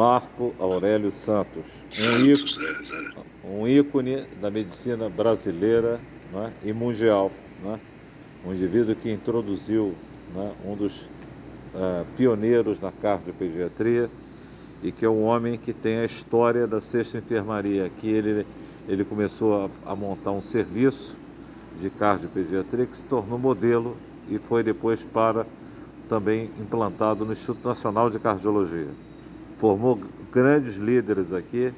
Marco Aurélio Santos, um ícone, um ícone da medicina brasileira né, e mundial. Né, um indivíduo que introduziu né, um dos uh, pioneiros na cardiopediatria e que é um homem que tem a história da sexta enfermaria, que ele, ele começou a, a montar um serviço de cardiopediatria que se tornou modelo e foi depois para também implantado no Instituto Nacional de Cardiologia. Formou grandes líderes aqui,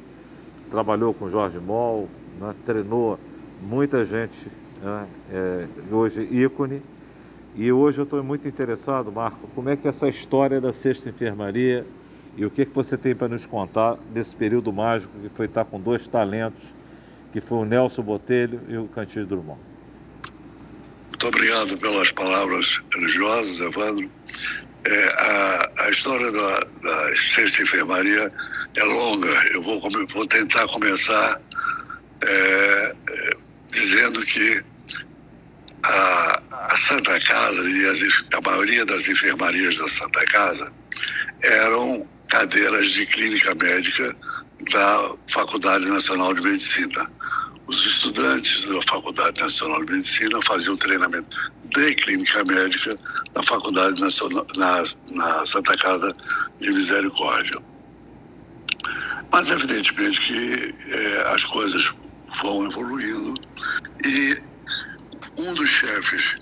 trabalhou com Jorge Moll, né, treinou muita gente, né, é, hoje ícone. E hoje eu estou muito interessado, Marco, como é que é essa história da sexta enfermaria e o que, que você tem para nos contar desse período mágico que foi estar com dois talentos, que foi o Nelson Botelho e o Cantinho Drummond. Muito obrigado pelas palavras religiosas, Evandro. É, a, a, história da, da sexta enfermaria é longa. Eu vou, vou tentar começar é, é, dizendo que a, a, Santa Casa e as, a maioria das enfermarias da Santa Casa eram cadeiras de clínica médica da Faculdade Nacional de Medicina. Os estudantes da Faculdade Nacional de Medicina faziam treinamento de clínica médica na Faculdade Nacional, na, na Santa Casa de Misericórdia. Mas, evidentemente, que é, as coisas vão evoluindo e um dos chefes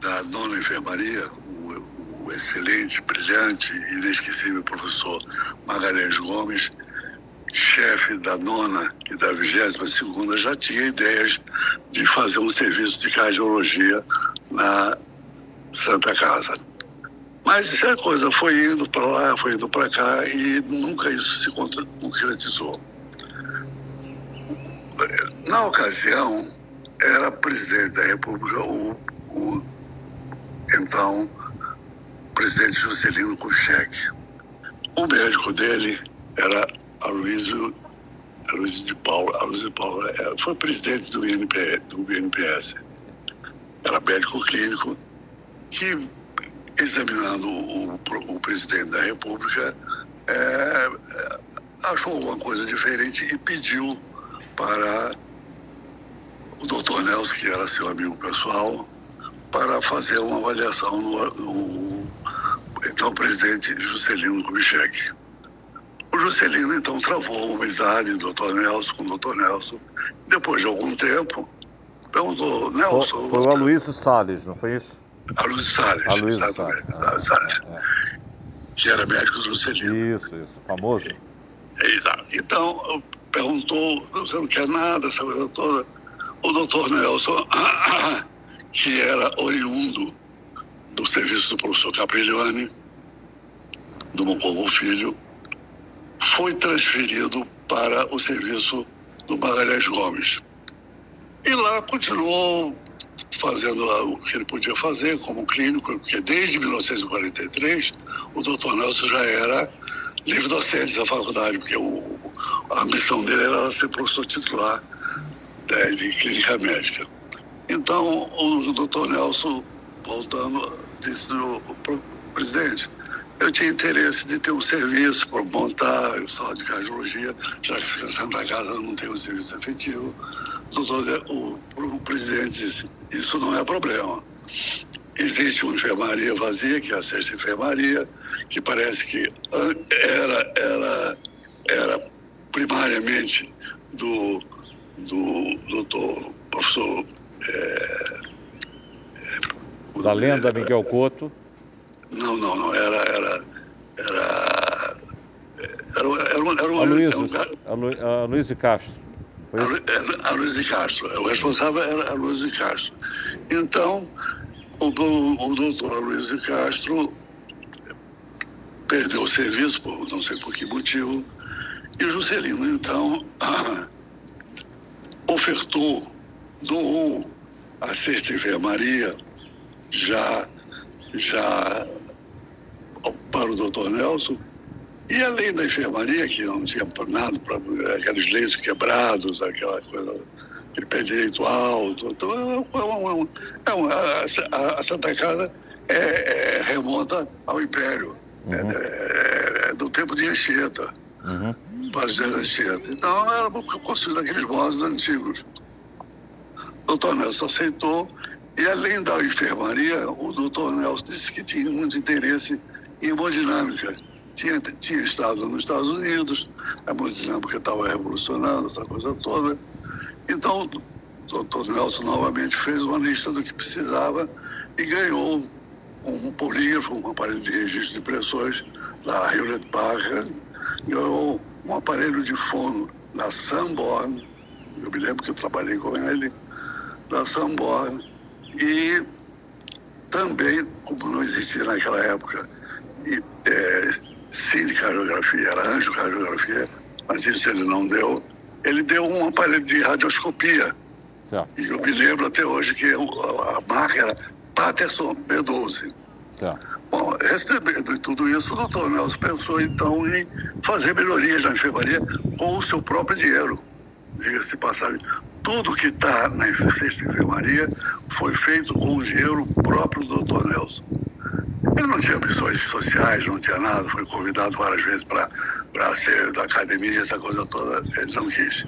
da nona enfermaria, o, o excelente, brilhante e inesquecível professor Magalhães Gomes, chefe da nona e da vigésima segunda, já tinha ideias de fazer um serviço de cardiologia na Santa Casa. Mas a coisa foi indo para lá, foi indo para cá e nunca isso se concretizou. Na ocasião, era presidente da República o, o então presidente Juscelino Kubitschek. O médico dele era Aloysio, Aloysio de Paula. Aloysio de Paula é, foi presidente do, INP, do INPS. Era médico clínico que, examinando o, o presidente da República, é, achou alguma coisa diferente e pediu para o doutor Nelson, que era seu amigo pessoal, para fazer uma avaliação no, no então presidente Juscelino Kubitschek. O Juscelino então travou uma amizade do doutor Nelson com o doutor Nelson. Depois de algum tempo, perguntou, Nelson. Foi, o Aloysio Salles, não foi isso? Aloysio Salles. Aloysio Salles. Ah, Salles. É, é. Que era médico do Juscelino. Isso, isso, famoso. É, exato. Então, perguntou, você não quer nada, essa coisa toda o doutor Nelson, que era oriundo do serviço do professor Capriglione, do Moncovo Filho, foi transferido para o serviço do Magalhães Gomes. E lá continuou fazendo o que ele podia fazer como clínico, porque desde 1943 o doutor Nelson já era livre docente da faculdade, porque o, a missão dele era ser professor titular né, de clínica médica. Então, o doutor Nelson, voltando, disse o presidente, eu tinha interesse de ter um serviço para montar o sala de cardiologia, já que Santa Casa não tem um serviço efetivo. Doutor, o, o presidente disse, isso não é problema. Existe uma enfermaria vazia, que é a sexta enfermaria, que parece que era, era, era primariamente do do doutor professor. É, é, da lenda Miguel Couto? Não, não, não. Era. Era. Era. Era, era, era, Aloysio, um, de Castro. Aloysio de Castro. O responsável era Aloysio de Castro. Então, o, o doutor Aloysio de Castro perdeu o serviço, por não sei por que motivo, e o Juscelino, então, ofertou, doou a sexta enfermaria já, já para o doutor Nelson. E além da enfermaria, que não tinha nada, para aqueles leitos quebrados, aquela coisa, aquele pé direito alto. Então, é uma, é uma, a, a, Santa Casa é, é, remonta ao Império, uhum. é, é, é do tempo de Anchieta. uhum. para as Então era construído aqueles modos antigos. O doutor Nelson aceitou e além da enfermaria, o doutor Nelson disse que tinha muito interesse em hemodinâmica. Tinha, tinha estado nos Estados Unidos, a hemodinâmica estava revolucionando, essa coisa toda. Então, o doutor Nelson novamente fez uma lista do que precisava e ganhou um polígrafo, um aparelho de registro de pressões da Hewlett Packard, ganhou um aparelho de fono da Sanborn, eu me lembro que eu trabalhei com ele, da Sanborn, e também, como não existia naquela época, e, é, sindicardiografia, era angiocardiografia, mas isso ele não deu, ele deu um aparelho de radioscopia. Certo. E eu me lembro até hoje que a marca era Patterson B12. Certo. Bom, recebendo tudo isso, o doutor Nelson pensou então em fazer melhorias na enfermaria com o seu próprio dinheiro. Diga-se passagem, tudo que está na cesta enfermaria foi feito com o dinheiro próprio do doutor Nelson. Ele não tinha missões sociais, não tinha nada, foi convidado várias vezes para ser da academia, essa coisa toda, ele não quis.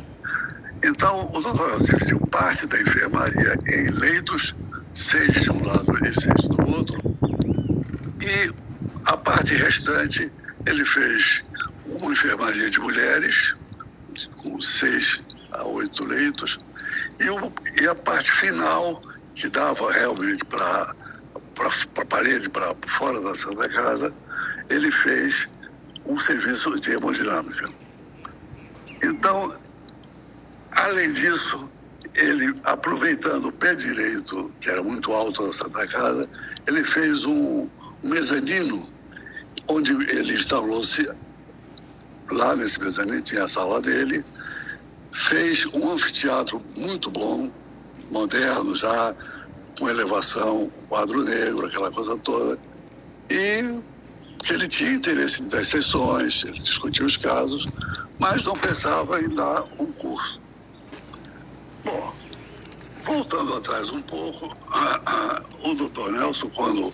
Então, o doutor dividiu parte da enfermaria em leitos, seis de um lado e seis do outro, e a parte restante ele fez uma enfermaria de mulheres, com seis a oito leitos, e, o, e a parte final, que dava realmente para a parede, para fora da Santa Casa, ele fez um serviço de hemodinâmica. Então, além disso, ele, aproveitando o pé direito, que era muito alto da Santa Casa, ele fez um, um mezanino, onde ele instalou-se, lá nesse mezanino tinha a sala dele, fez um anfiteatro muito bom, moderno já, com elevação, quadro negro, aquela coisa toda. E que ele tinha interesse em dar sessões, ele discutia os casos, mas não pensava em dar um curso. Bom, voltando atrás um pouco, o doutor Nelson, quando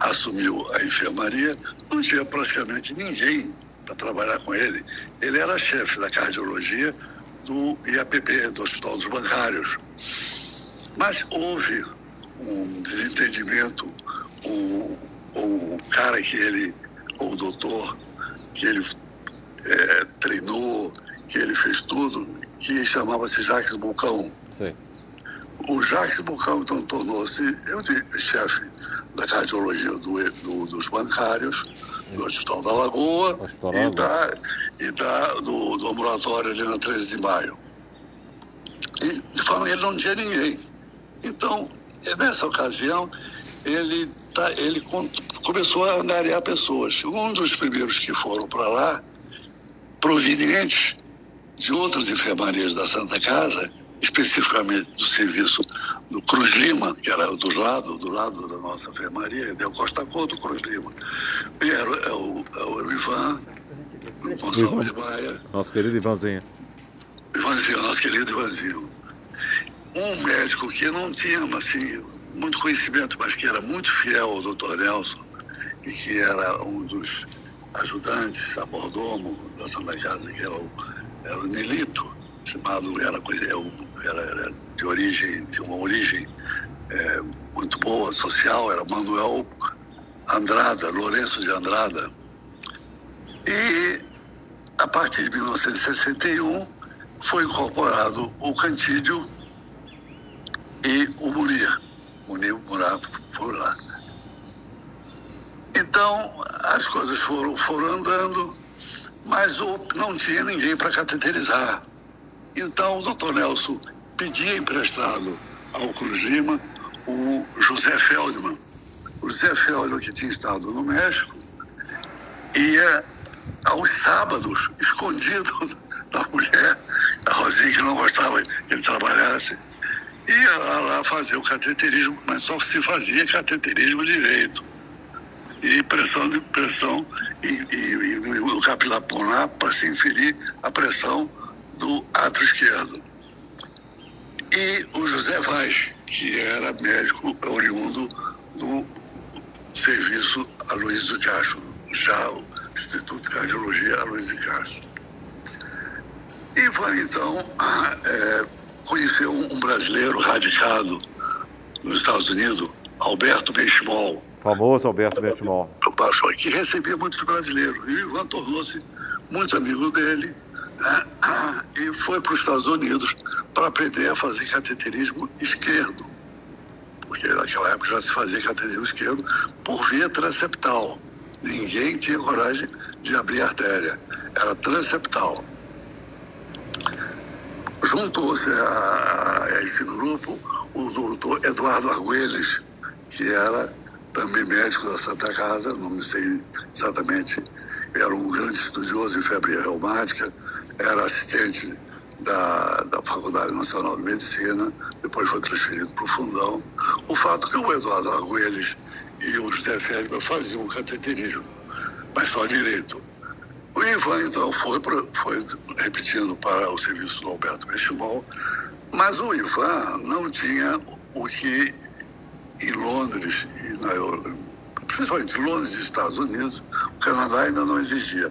assumiu a enfermaria, não tinha praticamente ninguém para trabalhar com ele. Ele era chefe da cardiologia do IAPB, do Hospital dos Bancários. Mas houve um desentendimento, o, o cara que ele, o doutor, que ele é, treinou, que ele fez tudo, que chamava-se Jacques Bulcão. Sim. O Jacques Bulcão então tornou-se chefe da cardiologia do, do, dos bancários, do Hospital da Lagoa e, da, e da, do, do ambulatório ali na 13 de maio. E, de forma ele não tinha ninguém. Então, nessa ocasião, ele, tá, ele começou a angariar pessoas. Um dos primeiros que foram para lá, provenientes de outras enfermarias da Santa Casa, especificamente do serviço do Cruz Lima, que era do lado, do lado da nossa enfermaria, deu Costa Couto, Cruz Lima. E era, é o, é o Ivan, o Gonçalves Baia. Nosso querido Ivanzinho. Ivanzinho, nosso querido Ivanzinho. Um médico que não tinha, assim, muito conhecimento, mas que era muito fiel ao doutor Nelson e que era um dos ajudantes a mordomo da Santa Casa, que era o, era o Nelito chamado, era, é era, era de origem, de uma origem é, muito boa, social, era Manuel Andrada, Lourenço de Andrada. E a partir de 1961 foi incorporado o Cantídio e o Munir. Munir morava por lá. Então, as coisas foram, foram andando, mas não tinha ninguém para cateterizar. Então, o doutor Nelson pedia emprestado ao Cruz Lima o José Feldman. O José Feldman, que tinha estado no México, ia aos sábados, escondido da mulher, a Rosinha, que não gostava que ele trabalhasse, ia lá fazer o cateterismo, mas só se fazia cateterismo direito. E pressão de pressão e, e, e no capilar pulmonar para se inferir a pressão do ato esquerdo. E o José Vaz, que era médico oriundo do serviço Aloysio Castro, já o Instituto de Cardiologia Aloysio Castro. Ivan, então, é, conheceu um brasileiro radicado nos Estados Unidos, Alberto Benchimol. Famoso Alberto Benchimol. Que recebia muitos brasileiros. E o Ivan tornou-se muito amigo dele né? e foi para os Estados Unidos para aprender a fazer cateterismo esquerdo. Porque naquela época já se fazia cateterismo esquerdo por via transeptal. Ninguém tinha coragem de abrir artéria. Era transeptal. Juntou-se a, a, esse grupo o doutor Eduardo Arguelles, que era também médico da Santa Casa, não me sei exatamente, era um grande estudioso em febre reumática, era assistente da, da Faculdade Nacional de Medicina, depois foi transferido para o Fundão. O fato que o Eduardo Arguelles e o José Félix faziam cateterismo, mas só direito. O Ivan, então, foi, foi repetindo para o serviço do Alberto Benchimol, mas o Ivan não tinha o que em Londres, e na, principalmente Londres e Estados Unidos, o Canadá ainda não existia.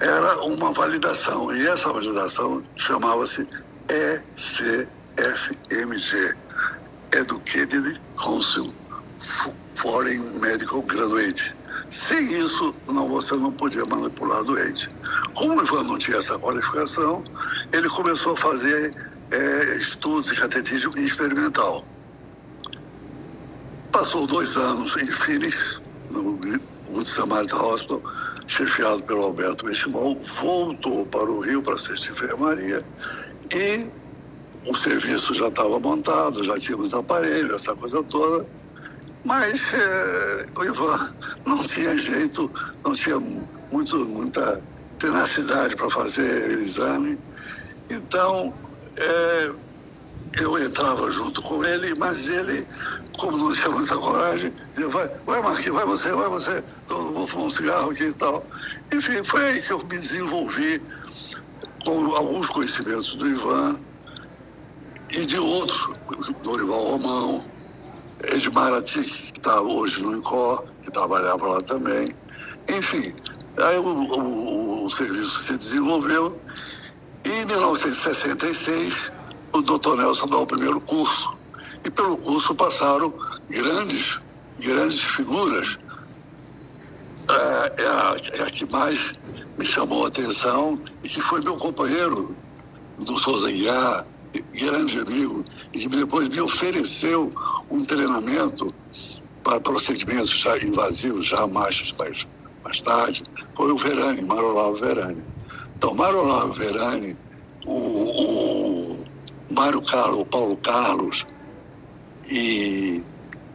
Era uma validação, e essa validação chamava-se ECFMG, Educated Council Foreign Medical Graduate. Sem isso, não, você não podia manipular doente. Como o Ivan não tinha essa qualificação, ele começou a fazer é, estudos de catetismo experimental. Passou dois anos em Phoenix, no Good Samaritan Hospital, chefiado pelo Alberto Benchimol, voltou para o Rio para ser de enfermaria e o serviço já estava montado, já tínhamos aparelho, essa coisa toda. Mas é, o Ivan não tinha jeito, não tinha muito, muita tenacidade para fazer o exame. Então, é, eu entrava junto com ele, mas ele, como não tinha muita coragem, dizia, vai, vai Marquinhos, vai você, vai você, então, vou fumar um cigarro aqui e tal. Enfim, foi aí que eu me desenvolvi com alguns conhecimentos do Ivan e de outros, Dorival Romão, Edmar Atic, que está hoje no INCOR, que trabalhava lá também. Enfim, aí o, o, o serviço se desenvolveu e em 1966 o doutor Nelson dá o primeiro curso. E pelo curso passaram grandes, grandes figuras. É, é, a, é a que mais me chamou a atenção e que foi meu companheiro do Souza Guiar, grande amigo, e que depois me ofereceu um treinamento para procedimentos já invasivos, já mais, mais, mais tarde, foi o Verani, Marolavo Verani. Então, Marolavo Verani, o, o Mário Carlos, o Paulo Carlos e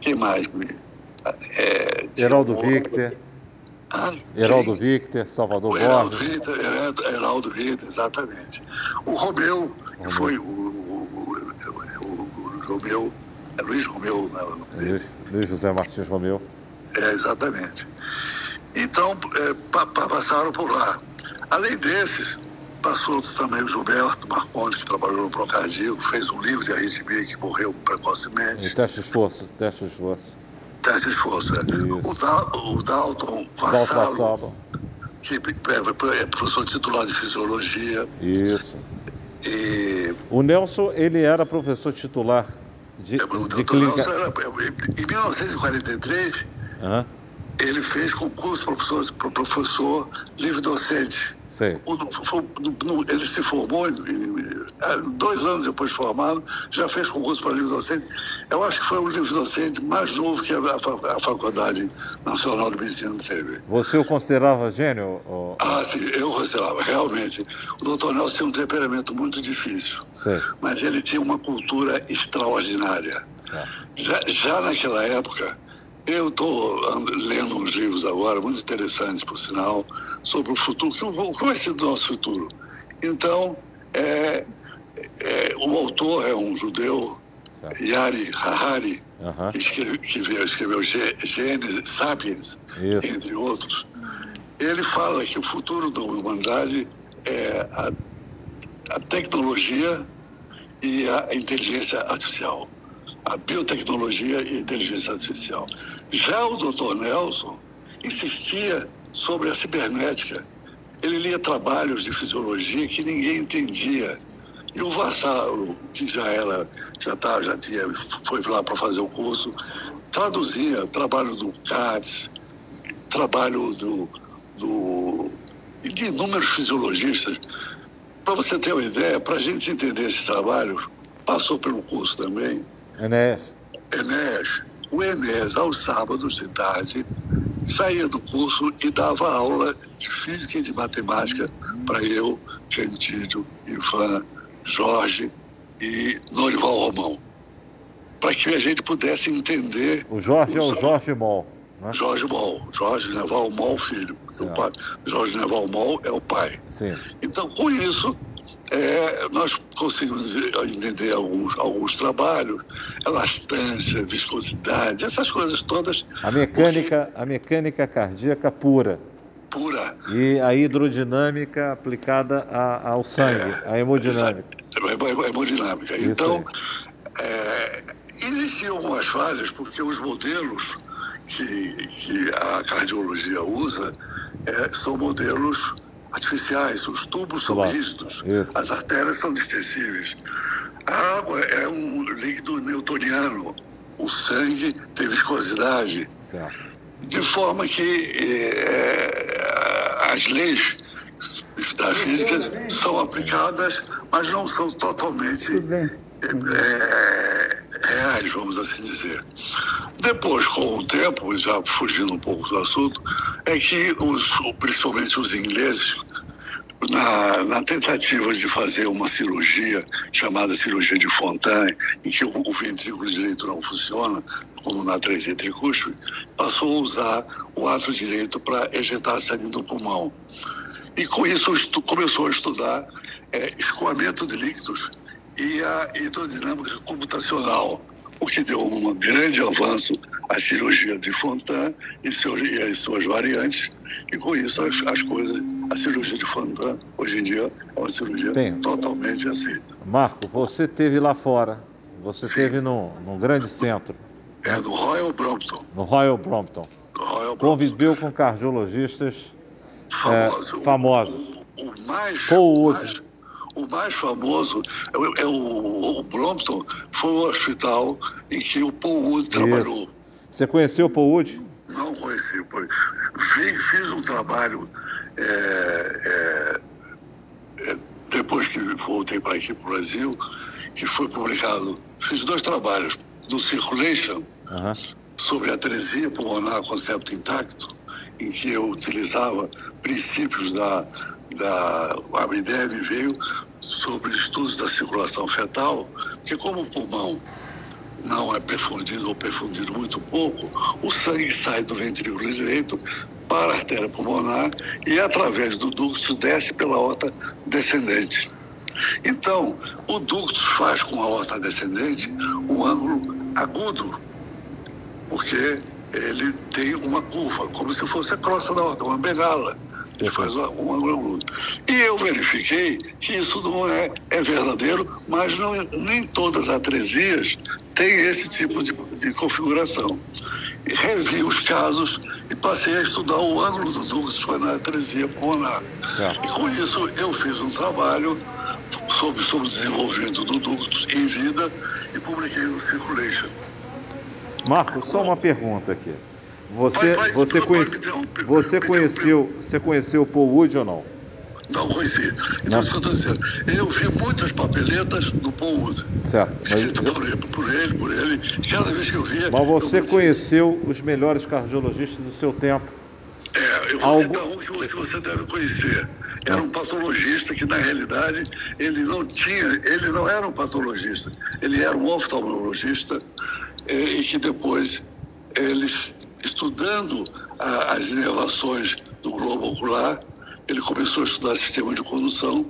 quem mais? É, Heraldo Victor. Ah, Heraldo Victor, Salvador Borges. Heraldo Victor, Heraldo Victor, exatamente. O Romeu, que foi o, o, o, Romeu, é Luiz Romeu. Né, Luiz, Luiz José Martins Romeu. É, exatamente. Então, é, pa, pa, passaram por lá. Além desses, passou também o Gilberto Marcondes, que trabalhou no Procardíaco, fez um livro de arritmia que morreu precocemente. E teste de esforço, teste de esforço. Teste de esforço, é. O, da, o Dalton Vassalo, que é, é professor titular de fisiologia. Isso. E... O Nelson, ele era professor titular de, é, de clínica... Era, em 1943, uhum. ele fez concurso para professor, professor livre-docente ele se formou, é, dois anos depois de formado, já fez concurso para livro docente. Eu acho que foi o livro docente mais novo que a, Faculdade Nacional de Medicina teve. Você o considerava gênio? Ou... Ah, sim, eu considerava, realmente. O doutor Nelson tinha um temperamento muito difícil, sim. mas ele tinha uma cultura extraordinária. Já, já naquela época, eu estou lendo uns livros agora, muito interessantes, por sinal, sobre o futuro, o que vai ser do nosso futuro. Então, é, é, o autor é um judeu, certo. Yari Harari, que, escreveu, que escreveu Gênesis, Sapiens, Isso. entre outros. Ele fala que o futuro da humanidade é a, a tecnologia e a inteligência artificial a biotecnologia e a inteligência artificial. Já o doutor Nelson insistia sobre a cibernética ele lia trabalhos de fisiologia que ninguém entendia. E o Vassaro, que já era, já, tá, já tinha, foi lá para fazer o curso, traduzia trabalho do Katz, trabalho do, do, de inúmeros fisiologistas. Para você ter uma ideia, para a gente entender esse trabalho, passou pelo curso também. Enéas. Enéas. O Enéas, aos sábados de tarde, saía do curso e dava aula de física e de matemática para eu, Gentílio, Ivan, Jorge e Norival Romão. Para que a gente pudesse entender. O Jorge é o Jorge Mol. Né? Jorge Mol, Jorge Neval Mol, filho. O pai, Jorge Neval Mol é o pai. Sim. Então, com isso, é, nós conseguimos entender alguns, alguns trabalhos, elastância, viscosidade, essas coisas todas. A mecânica, porque... a mecânica cardíaca pura. Pura. E a hidrodinâmica aplicada a, ao sangue, é, a hemodinâmica. A hemodinâmica. Isso então, é, existiam algumas falhas, porque os modelos que, que a cardiologia usa é, são modelos artificiais, os tubos são claro. rígidos, Isso. as artérias são extensíveis. A água é um líquido newtoniano, o sangue tem viscosidade, certo. de forma que é, as leis da física são aplicadas, mas não são totalmente é, reais, vamos assim dizer. Depois, com o tempo, já fugindo um pouco do assunto, é que os, principalmente os ingleses, na, na, tentativa de fazer uma cirurgia chamada cirurgia de Fontaine, em que o, o ventrículo direito não funciona, como na traseia tricúspide, passou a usar o ato direito para ejetar sangue do pulmão. E com isso começou a estudar é, escoamento de líquidos e a hidrodinâmica computacional, o que deu um grande avanço à cirurgia de Fontan e, seus, e as suas variantes, e com isso as, as, coisas, a cirurgia de Fontan hoje em dia é uma cirurgia totalmente aceita. Marco, você teve lá fora, você Sim. teve num, num grande centro. É, no Royal Brompton. No Royal Brompton. Royal Conviveu com cardiologistas famosos. É, famosos. O, o, mais, Paul Wood. mais, o mais famoso é, é o, o, Brompton, foi o hospital em que o Paul Wood Isso. trabalhou. Você conheceu o Paul Wood? Não conheci. Fiz, fiz um trabalho é, é, é depois que voltei para aqui para o Brasil, que foi publicado. Fiz dois trabalhos no Circulation sobre a atresia pulmonar conceito intacto, em que eu utilizava princípios da da a ideia me veio sobre estudos da circulação fetal, que como o pulmão não é perfundido ou perfundido muito pouco, o sangue sai do ventrículo direito para a artéria pulmonar e através do ducto desce pela aorta descendente. Então, o ducto faz com a aorta descendente um ângulo agudo, porque ele tem uma curva, como se fosse a crosta da aorta, uma bengala ele faz um ângulo E eu verifiquei que isso não é, é verdadeiro, mas não, nem todas as atresias têm esse tipo de, de configuração. E revi os casos e passei a estudar o ângulo do ducto na atresia pulmonar. E com isso eu fiz um trabalho sobre, sobre o desenvolvimento do ductus em vida e publiquei no Circulation. Marco, só uma pergunta aqui. Você, vai, vai, você, conhece, você, conheceu, você conheceu o Paul Wood ou não? Não conheci. Então, isso que eu estou dizendo. Eu vi muitas papeletas do Paul Wood. Certo. Mas... Por, ele, por ele, por ele. Cada vez que eu via. Mas você conheceu os melhores cardiologistas do seu tempo? É, eu vou Algo... citar um que você deve conhecer. Era um patologista que, na realidade, ele não tinha, ele não era um patologista, ele era um oftalmologista e, e que depois eles estudando a, as inervações do globo ocular, ele começou a estudar sistema de condução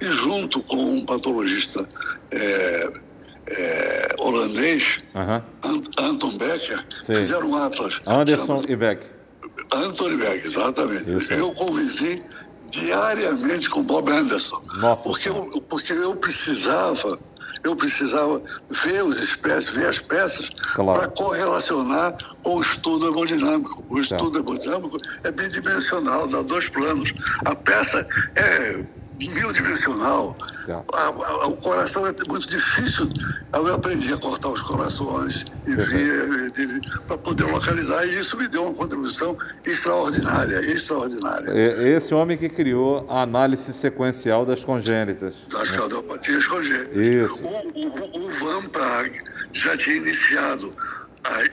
e, junto com um patologista é, é, holandês, uhum. Anton Becker, Sim. fizeram um atlas. Anderson e Beck. Anthony Beck, exatamente. Isso. Eu convivi diariamente com Bob Anderson. Nossa porque eu, porque eu precisava eu precisava ver as espécies, ver as peças claro. para correlacionar com o estudo hemodinâmico. O estudo hemodinâmico é bidimensional, dá dois planos. A peça é bidimensional. A, a, o coração é muito difícil. Eu aprendi a cortar os corações e ver para poder localizar. E isso me deu uma contribuição extraordinária, extraordinária. Esse homem que criou a análise sequencial das congênitas. Das né? cardiopatias congênitas. Isso. O, o, o Van Prague já tinha iniciado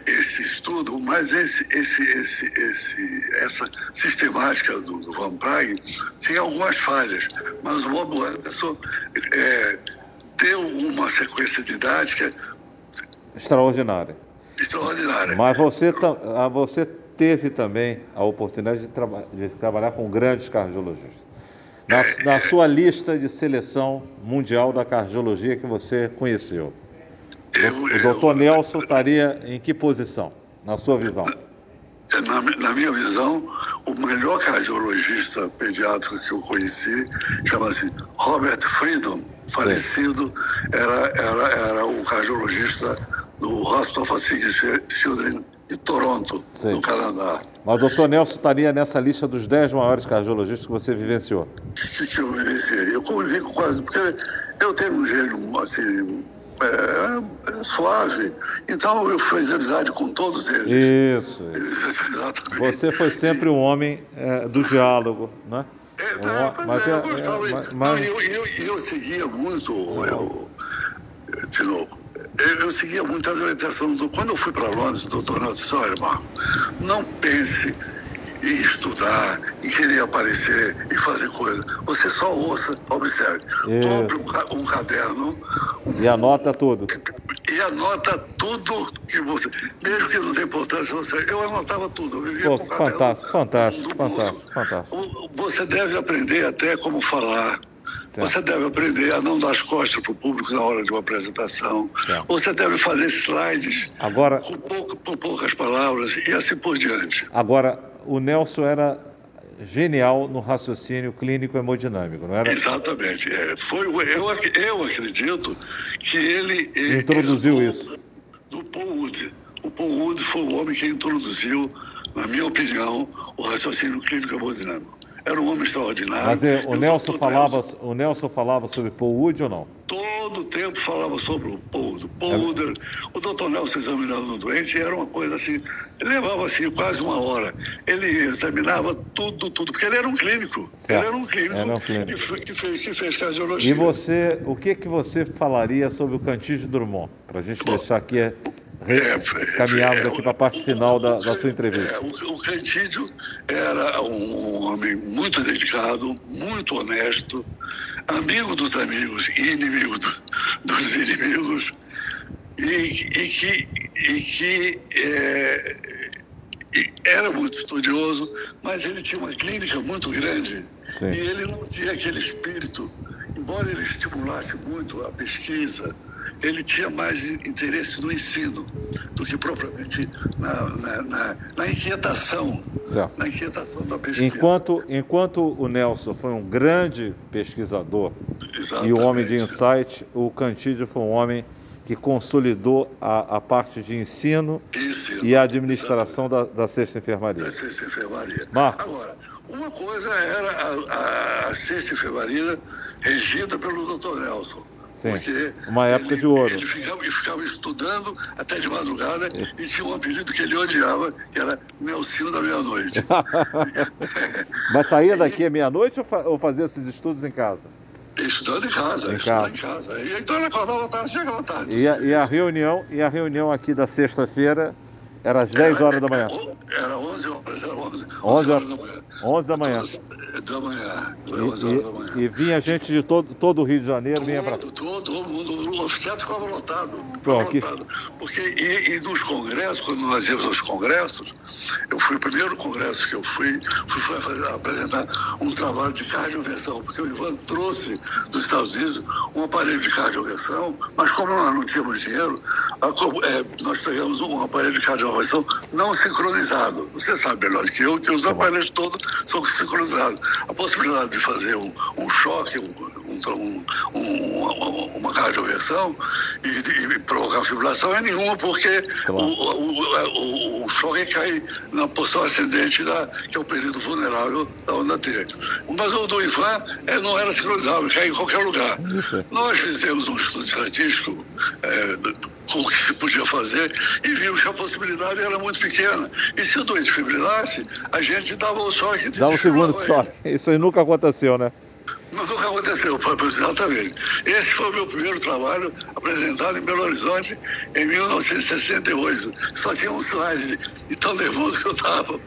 esse estudo, mas esse, esse, esse, esse, essa sistemática do, do Van Prague tinha algumas falhas, mas o Bob Anderson é, deu uma sequência didática extraordinária. Extraordinária. Mas você, ah, você teve também a oportunidade de, traba de trabalhar com grandes cardiologistas. Na, é, na sua lista de seleção mundial da cardiologia que você conheceu, eu, o doutor Nelson estaria em que posição, na sua visão? Na, na, minha visão, o melhor cardiologista pediátrico que eu conheci chama-se Robert Friedman, falecido, era, era, era o cardiologista do Hospital Facility Children de Toronto, Sim. no Canadá. Mas o doutor Nelson estaria nessa lista dos 10 maiores cardiologistas que você vivenciou? Que, que eu vivenciei? Eu convivi com quase, porque eu tenho um gênio, assim, é, é, suave. Então eu fiz amizade com todos eles. Isso. isso. Você foi sempre um homem é, do diálogo, né? É, um, mas é, é, é mas... eu, eu, eu, seguia muito, eu, de novo, eu, eu seguia muito a orientação do. Quando eu fui para Londres, doutor Nelson Marco, não pense e estudar, e querer aparecer e fazer coisa. Você só ouça, observe. Compre um, um caderno. Um, e anota tudo. E anota tudo que você. Mesmo que não tenha importância, você. Eu anotava tudo. Eu vivia Pô, com fantástico, fantástico, fantástico, fantástico. Você deve aprender até como falar. Certo. Você deve aprender a não dar as costas para o público na hora de uma apresentação. Certo. Você deve fazer slides Agora, com, pouca, com poucas palavras e assim por diante. Agora, o Nelson era genial no raciocínio clínico hemodinâmico, não era? Exatamente. É, foi, eu, eu acredito que ele... Introduziu isso. Do Paul Wood. O Paul Wood foi o homem que introduziu, na minha opinião, o raciocínio clínico hemodinâmico. Era um homem extraordinário. Mas é, o, Nelson falava, Nelson, o Nelson falava sobre Paul Wood ou não? Todo tempo falava sobre o Paul, do Paul é. Wood. O doutor Nelson examinando no doente era uma coisa assim, levava assim quase uma hora. Ele examinava tudo, tudo, porque ele era um clínico. Certo. Ele era um clínico, era um clínico. Que, que, fez, que, fez, cardiologia. E você, o que, que você falaria sobre o Cantígio Drummond? Para a gente Bom, deixar aqui é, caminharmos é, aqui para a parte final da, da sua entrevista. É, o, o Cantídio era um homem muito dedicado, muito honesto, amigo dos amigos e inimigo do, dos inimigos, e, e que, e que é, era muito estudioso, mas ele tinha uma clínica muito grande Sim. e ele não tinha aquele espírito, embora ele estimulasse muito a pesquisa, ele tinha mais interesse no ensino do que propriamente na, na, na, na inquietação, certo. na inquietação da pesquisa. Enquanto, enquanto o Nelson foi um grande pesquisador Exatamente. e um homem de insight, o Cantídio foi um homem que consolidou a, a parte de ensino, ensino e a administração da, da, sexta enfermaria. Da sexta enfermaria. Marco. Agora, uma coisa era a, a, a sexta enfermaria regida pelo Dr. Nelson. Sim, porque uma época ele, de ouro. Ele ficava, ficava, estudando até de madrugada e tinha um apelido que ele odiava, que era Nelsinho da meia-noite. Mas saía daqui à meia-noite ou fazia esses estudos em casa? Estudando em casa, em casa. em casa. E então ele acordava tarde, chegava tarde. E a, e a reunião, e a reunião aqui da sexta-feira era às 10 horas da manhã? Era 11 horas, era 11, 11 horas da manhã. 11 da manhã. Da manhã, 11 horas e, da manhã. E vinha gente de todo, todo o Rio de Janeiro, todo, vinha para... Todo, todo mundo, o teatro ficava lotado. Ficava aqui... lotado. Porque, e, e nos congressos, quando nós íamos aos congressos, eu fui o primeiro congresso que eu fui, fui fazer, apresentar um trabalho de cardioversão, porque o Ivan trouxe dos Estados Unidos um aparelho de cardioversão, mas como nós não tínhamos dinheiro, a, é, nós pegamos um aparelho de cardioversão não sincronizado. Você sabe melhor do que eu que os tá aparelhos todos são sincronizados. A possibilidade de fazer um, um choque, um, um um, um, uma cardioversão e, e, provocar fibrilação é nenhuma, porque claro. o, o, o, choque cai na posição ascendente, da, que é o período vulnerável da onda T. Mas o do Ivan é, não era sincronizável, cai em qualquer lugar. Isso. Nós fizemos um estudo estatístico é, com o que se podia fazer e vimos que a possibilidade era muito pequena. E se o doente fibrilasse, a gente dava o choque de Dava o segundo choque. Isso aí nunca aconteceu, né? Nunca aconteceu, exatamente. Esse foi o meu primeiro trabalho apresentado em Belo Horizonte em 1968. Só tinha um slide de tão nervoso que eu estava.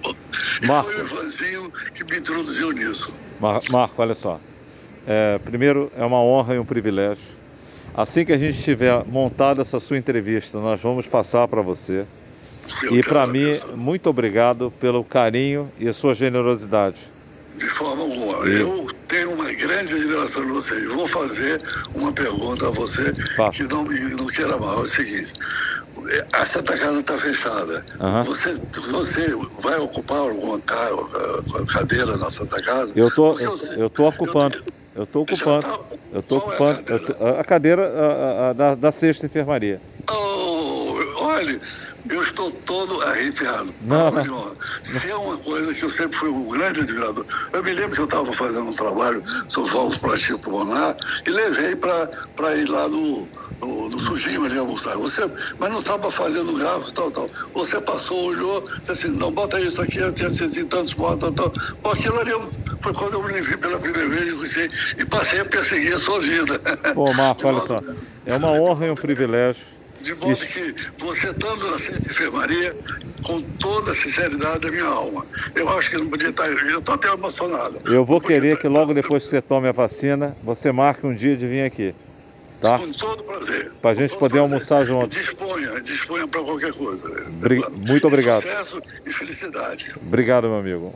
Marco. foi o Ivanzinho que me introduziu nisso. Mar Marco, olha só. É, primeiro, é uma honra e um privilégio. Assim que a gente tiver montado essa sua entrevista, nós vamos passar para você. Eu e para mim, muito obrigado pelo carinho e a sua generosidade. De forma alguma. E... Eu tenho uma grande admiração de você. E vou fazer uma pergunta a você que não, não queira mal. É o seguinte. A Santa Casa está fechada. Uhum. Você, você vai ocupar alguma cadeira na Santa Casa? Eu tô, eu, eu tô ocupando. Eu estou ocupando. Tá... Eu estou ocupando é a cadeira, a cadeira a, a, da, da sexta enfermaria. Oh, eu estou todo arrepiado. Não. Se é uma coisa que eu sempre fui um grande admirador. Eu me lembro que eu estava fazendo um trabalho sobre platina pulmonar e levei para ir lá no, no, no sujinho ali almoçar. Você, mas não estava fazendo gráfico tal, tal. Você passou, olhou, disse assim, não, bota isso aqui, tinha assim, tantos pontos, tal, tal. Pô, aquilo ali foi quando eu me vi pela primeira vez e passei a perseguir a sua vida. Pô, Marco, olha só. É uma honra e um privilégio de modo Isso. que você estando na enfermaria, com toda a sinceridade da minha alma, eu acho que não podia estar. Eu estou até emocionado. Eu vou querer que logo depois que você tome a vacina, você marque um dia de vir aqui. Tá? Com todo prazer. Para a gente poder prazer. almoçar junto. Disponha, disponha para qualquer coisa. Muito obrigado. Sucesso e felicidade. Obrigado, meu amigo.